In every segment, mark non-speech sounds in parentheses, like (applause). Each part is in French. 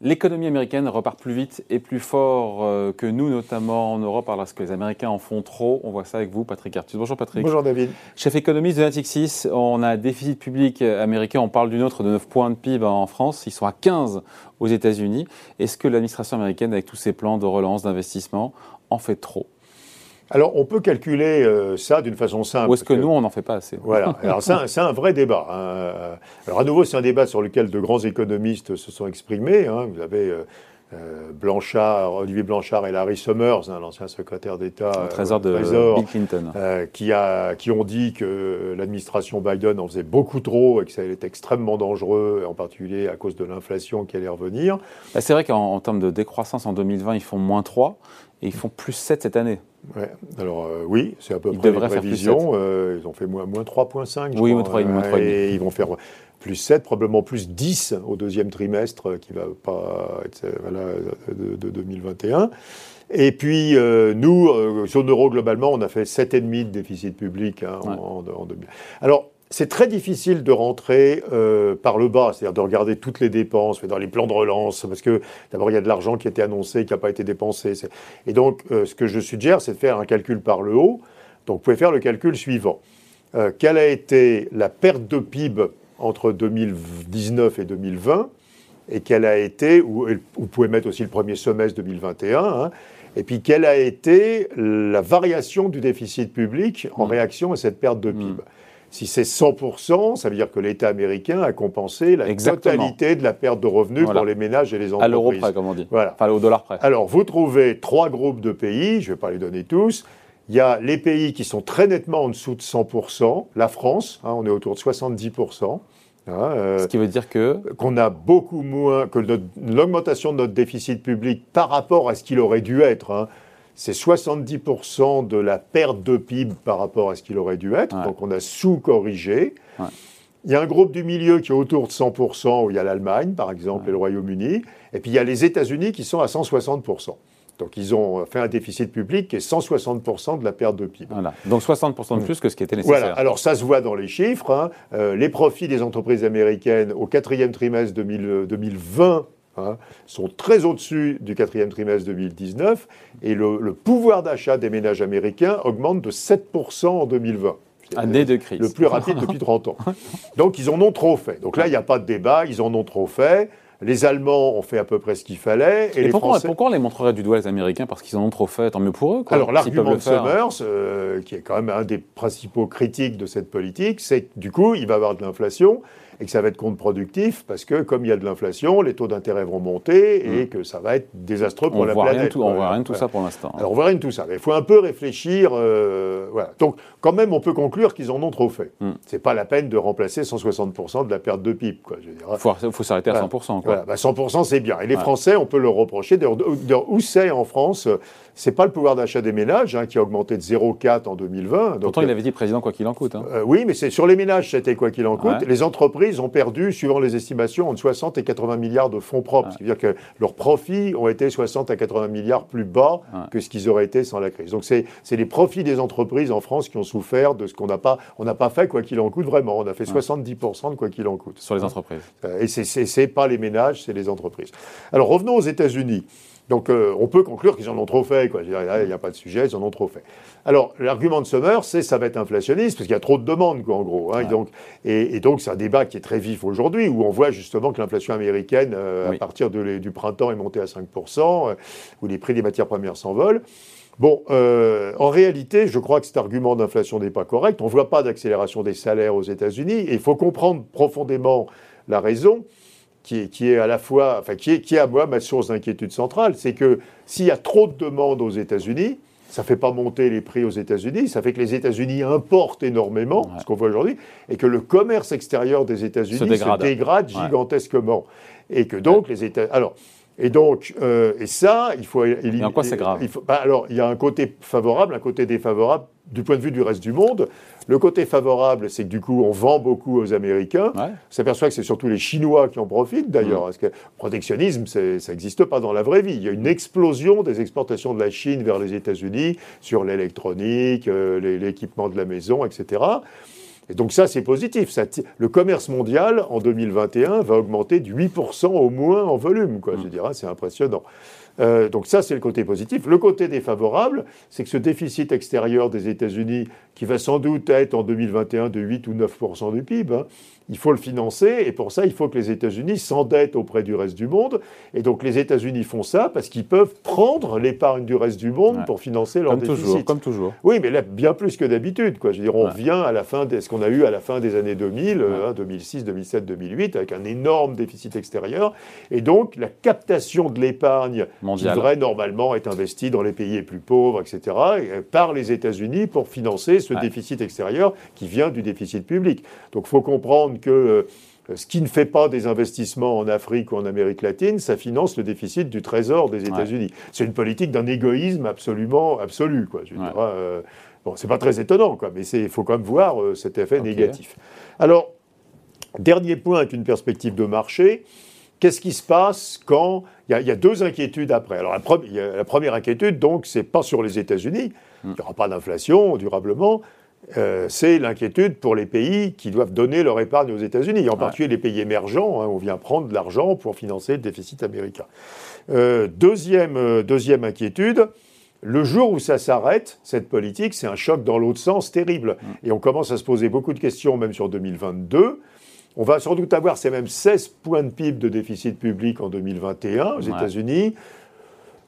L'économie américaine repart plus vite et plus fort euh, que nous, notamment en Europe, parce que les Américains en font trop. On voit ça avec vous, Patrick Artus. Bonjour Patrick. Bonjour David. Chef économiste de Natixis, on a un déficit public américain, on parle d'une autre de 9 points de PIB en France, ils sont à 15 aux États-Unis. Est-ce que l'administration américaine, avec tous ses plans de relance, d'investissement, en fait trop? Alors, on peut calculer euh, ça d'une façon simple. Ou est-ce que, nous, on n'en fait pas assez Voilà. Alors, c'est un, vrai débat. Hein. Alors, à nouveau, c'est un débat sur lequel de grands économistes se sont exprimés. Hein. Vous avez euh, euh, Blanchard, Olivier Blanchard et Larry Summers, hein, l'ancien secrétaire d'État au trésor de Bill Clinton, qui, a, qui ont dit que l'administration Biden en faisait beaucoup trop et que ça allait être extrêmement dangereux, en particulier à cause de l'inflation qui allait revenir. Bah, c'est vrai qu'en termes de décroissance en 2020, ils font moins 3 et ils font plus 7 cette année. Ouais. Alors euh, oui, c'est à peu près les prévisions. Euh, ils ont fait moins, moins 3,5. Oui, moins 3, moins 3. Et ils vont faire plus 7, probablement plus 10 au deuxième trimestre, euh, qui va pas être voilà, de, 2021. Et puis, nous, sur l'euro, globalement, on a fait 7,5 de déficit public hein, en, en, 2000. Alors, c'est très difficile de rentrer euh, par le bas, c'est-à-dire de regarder toutes les dépenses, dans les plans de relance, parce que d'abord il y a de l'argent qui a été annoncé, qui n'a pas été dépensé. Et donc euh, ce que je suggère, c'est de faire un calcul par le haut. Donc vous pouvez faire le calcul suivant. Euh, quelle a été la perte de PIB entre 2019 et 2020 et quelle a été, ou vous pouvez mettre aussi le premier semestre 2021, hein, et puis quelle a été la variation du déficit public en mmh. réaction à cette perte de PIB. Mmh. Si c'est 100%, ça veut dire que l'État américain a compensé la totalité de la perte de revenus pour les ménages et les entreprises. À l'euro près, comme on dit. Voilà. Enfin, au dollar près. Alors, vous trouvez trois groupes de pays, je ne vais pas les donner tous. Il y a les pays qui sont très nettement en dessous de 100%. La France, hein, on est autour de 70%. Hein, euh, Ce qui veut dire que qu'on a beaucoup moins que l'augmentation de notre déficit public par rapport à ce qu'il aurait dû être. Hein, c'est 70% de la perte de PIB par rapport à ce qu'il aurait dû être. Donc on a sous-corrigé. Il y a un groupe du milieu qui est autour de 100%, où il y a l'Allemagne, par exemple, et le Royaume-Uni. Et puis il y a les États-Unis qui sont à 160%. Donc ils ont fait un déficit public qui est 160% de la perte de PIB. Voilà. Donc 60% de plus que ce qui était nécessaire. Voilà. Alors ça se voit dans les chiffres. Hein. Euh, les profits des entreprises américaines au quatrième trimestre 2020 Hein, sont très au-dessus du quatrième trimestre 2019 et le, pouvoir d'achat des ménages américains augmente de 7% en 2020. Année de crise. Le plus rapide depuis 30 ans. (laughs) Donc ils en ont trop fait. Donc là, il n'y a pas de débat, ils en ont trop fait. Les Allemands ont fait à peu près ce qu'il fallait. Et, les pourquoi, Français... pourquoi on les montrerait du doigt les Américains? Parce qu'ils en ont trop fait, tant mieux pour eux. Alors l'argument de Summers, euh, qui est quand même un des principaux critiques de cette politique, c'est que du coup, il va y avoir de l'inflation et que ça va être contre-productif parce que comme il y a de l'inflation, les taux d'intérêt vont monter et mm. que ça va être désastreux pour on la voit planète. Rien tout, on voit rien de tout ça pour l'instant. Alors on voit rien de tout ça. Mais il faut un peu réfléchir. Euh, voilà. Donc quand même, on peut conclure qu'ils en ont trop fait. Mm. C'est pas la peine de remplacer 160% de la perte de PIB. Il faut, s'arrêter à 100%. Quoi. Bah, 100% c'est bien. Et les Français, on peut le reprocher. Où c'est en France c'est pas le pouvoir d'achat des ménages hein, qui a augmenté de 0,4 en 2020. Donc, Pourtant, il avait dit président quoi qu'il en coûte. Hein. Euh, oui, mais c'est sur les ménages, c'était quoi qu'il en coûte. Les entreprises ont perdu, suivant les estimations, entre 60 et 80 milliards de fonds propres. Ce qui veut dire que leurs profits ont été 60 à 80 milliards plus bas que ce qu'ils auraient été sans la crise. Donc c'est les profits des entreprises en France qui ont souffert de ce qu'on n'a pas, on n'a pas fait quoi qu'il en coûte vraiment. On a fait 70% de quoi qu'il en coûte. Sur les entreprises. Euh, et c'est pas les ménages, c'est les entreprises. Alors revenons aux États-Unis. Donc euh, on peut conclure qu'ils en ont trop fait. Il n'y a pas de sujet, ils en ont trop fait. Alors l'argument de Summer, c'est ça va être inflationniste parce qu'il y a trop de demandes, quoi, en gros. Hein, donc, et, donc c'est un débat qui est très vif aujourd'hui où on voit justement que l'inflation américaine, euh, à partir du printemps, est montée à 5%, euh, où les prix des matières premières s'envolent. Bon, en réalité, je crois que cet argument d'inflation n'est pas correct. On ne voit pas d'accélération des salaires aux États-Unis. Et il faut comprendre profondément la raison qui est, à la fois, enfin, qui est, qui est à moi ma source d'inquiétude centrale, c'est que s'il y a trop de demandes aux États-Unis, ça ne fait pas monter les prix aux États-Unis, ça fait que les États-Unis importent énormément, ce qu'on voit aujourd'hui, et que le commerce extérieur des États-Unis se dégrade, gigantesquement. Et que donc les États. Alors. Et donc, euh, et ça, il faut. Et en quoi c'est grave? il bah, Alors, il y a un côté favorable, un côté défavorable du point de vue du reste du monde. Le côté favorable, c'est que du coup, on vend beaucoup aux Américains. On s'aperçoit que c'est surtout les Chinois qui en profitent d'ailleurs, mm. parce que le protectionnisme, ça n'existe pas dans la vraie vie. Il y a une explosion des exportations de la Chine vers les États-Unis sur l'électronique, euh, l'équipement de la maison, etc. Et donc ça, c'est positif. le commerce mondial, en 2021, va augmenter de 8% au moins en volume. Quoi. Je dirais, c'est impressionnant. Euh, donc ça, c'est le côté positif. Le côté défavorable, c'est que ce déficit extérieur des États-Unis, qui va sans doute être en 2021 de 8 ou 9% du PIB, hein, il faut le financer, et pour ça, il faut que les États-Unis s'endettent auprès du reste du monde. Et donc les États-Unis font ça parce qu'ils peuvent prendre l'épargne du reste du monde pour financer leur comme déficit. Toujours, comme toujours. Oui, mais là, bien plus que d'habitude. Quoi. Je veux dire, on revient à la fin de ce qu'on a eu à la fin des années 2000, 2006, 2007, 2008, avec un énorme déficit extérieur. Et donc, la captation de l'épargne qui devrait normalement être investie dans les pays les plus pauvres, etc., euh, par les États-Unis pour financer ce déficit extérieur qui vient du déficit public. Donc, il faut comprendre que euh, ce qui ne fait pas des investissements en Afrique ou en Amérique latine, ça finance le déficit du Trésor des États-Unis. C'est une politique d'un égoïsme absolument absolu. Quoi. Je euh, bon, c'est pas très étonnant, quoi, mais il faut quand même voir euh, cet effet négatif. Alors, dernier point avec une perspective de marché. Qu'est-ce qui se passe quand il y, a deux inquiétudes après? Alors la, la, première inquiétude, donc, c'est pas sur les États-Unis. Il n'y aura pas d'inflation durablement. Euh, c'est l'inquiétude pour les pays qui doivent donner leur épargne aux États-Unis, en particulier les pays émergents. Hein, on vient prendre de l'argent pour financer le déficit américain. Euh, deuxième, euh, deuxième inquiétude, le jour où ça s'arrête, cette politique, c'est un choc dans l'autre sens terrible. Et on commence à se poser beaucoup de questions, même sur 2022. On va sans doute avoir ces mêmes 16 points de PIB de déficit public en 2021 aux États-Unis.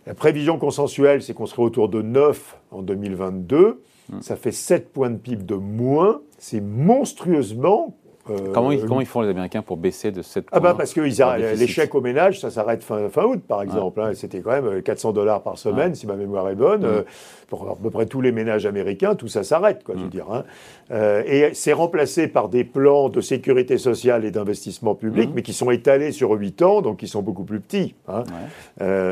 La prévision consensuelle, c'est qu'on serait autour de 9 en 2022. Mm. Ça fait 7 points de PIB de moins. C'est monstrueusement euh, comment, ils, font les Américains pour baisser de 7 points Ah bah parce que l'échec au ménage, ça s'arrête fin, fin, août par exemple. Hein. C'était quand même 400 dollars par semaine, si ma mémoire est bonne. Euh, pour à peu près tous les ménages américains, tout ça s'arrête, quoi, je veux dire. Hein. Euh, et c'est remplacé par des plans de sécurité sociale et d'investissement public, mais qui sont étalés sur 8 ans, donc qui sont beaucoup plus petits. Hein.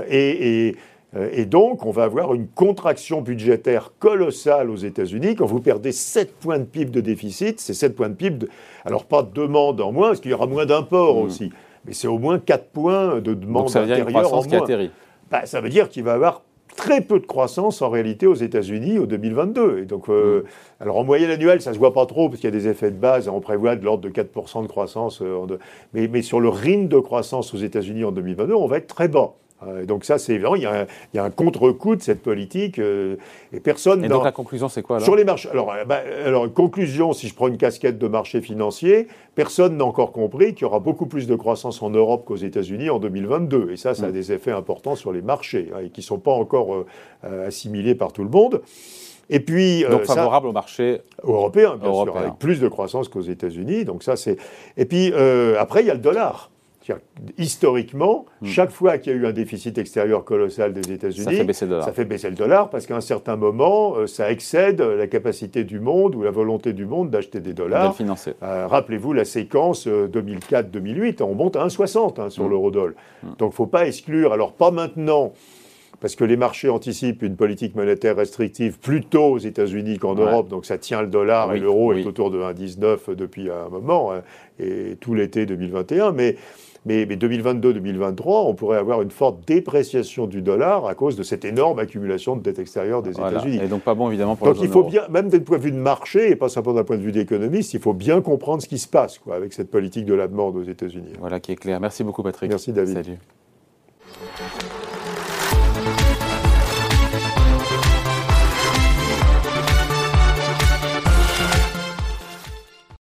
et, et euh, et donc, on va avoir une contraction budgétaire colossale aux États-Unis. Quand vous perdez 7 points de PIB de déficit, c'est 7 points de PIB, alors pas de demande en moins, parce qu'il y aura moins d'imports mmh. aussi, mais c'est au moins 4 points de demande donc ça veut intérieure en moins. Qui bah, ça veut dire qu'il va y avoir très peu de croissance en réalité aux États-Unis au 2022. Et donc, euh, mmh. alors en moyenne annuelle, ça se voit pas trop parce qu'il y a des effets de base. On prévoit de l'ordre de 4% de croissance. Euh, mais, mais, sur le rythme de croissance aux États-Unis en 2022, on va être très bas. Euh, donc ça, c'est évident, il y a un, un contre-coup de cette politique euh, et personne. Et donc la conclusion, c'est quoi alors? Sur les marchés. Alors, euh, bah, alors, conclusion, si je prends une casquette de marché financier, personne n'a encore compris qu'il y aura beaucoup plus de croissance en Europe qu'aux États-Unis en 2022. Et ça, ça a mm. des effets importants sur les marchés hein, et qui ne sont pas encore assimilés par tout le monde. Et puis, donc favorable au marché européen, bien sûr, avec plus de croissance qu'aux États-Unis. Donc ça, c'est. Et puis après, il y a le dollar historiquement, hmm. chaque fois qu'il y a eu un déficit extérieur colossal des États-Unis, ça, fait baisser le dollar parce qu'à un certain moment, euh, ça excède la capacité du monde ou la volonté du monde d'acheter des dollars. Euh, rappelez-vous la séquence 2004-2008, euh, on monte à 1,60 hein, sur hmm. l'eurodoll. Hmm. Donc il ne faut pas exclure, alors pas maintenant, parce que les marchés anticipent une politique monétaire restrictive plutôt aux États-Unis qu'en Europe, donc ça tient le dollar et l'euro est autour de 1,19 depuis un moment, hein, et tout l'été 2021, mais mais, 2022-2023, on pourrait avoir une forte dépréciation du dollar à cause de cette énorme accumulation de dette extérieure des États-Unis. Et donc pas bon évidemment pour Donc il faut bien, même d'un point de vue de marché et pas simplement d'un point de vue d'économiste, il faut bien comprendre ce qui se passe quoi, avec cette politique de la demande aux États-Unis. Voilà qui est clair. Merci beaucoup Patrick. Merci David. Salut.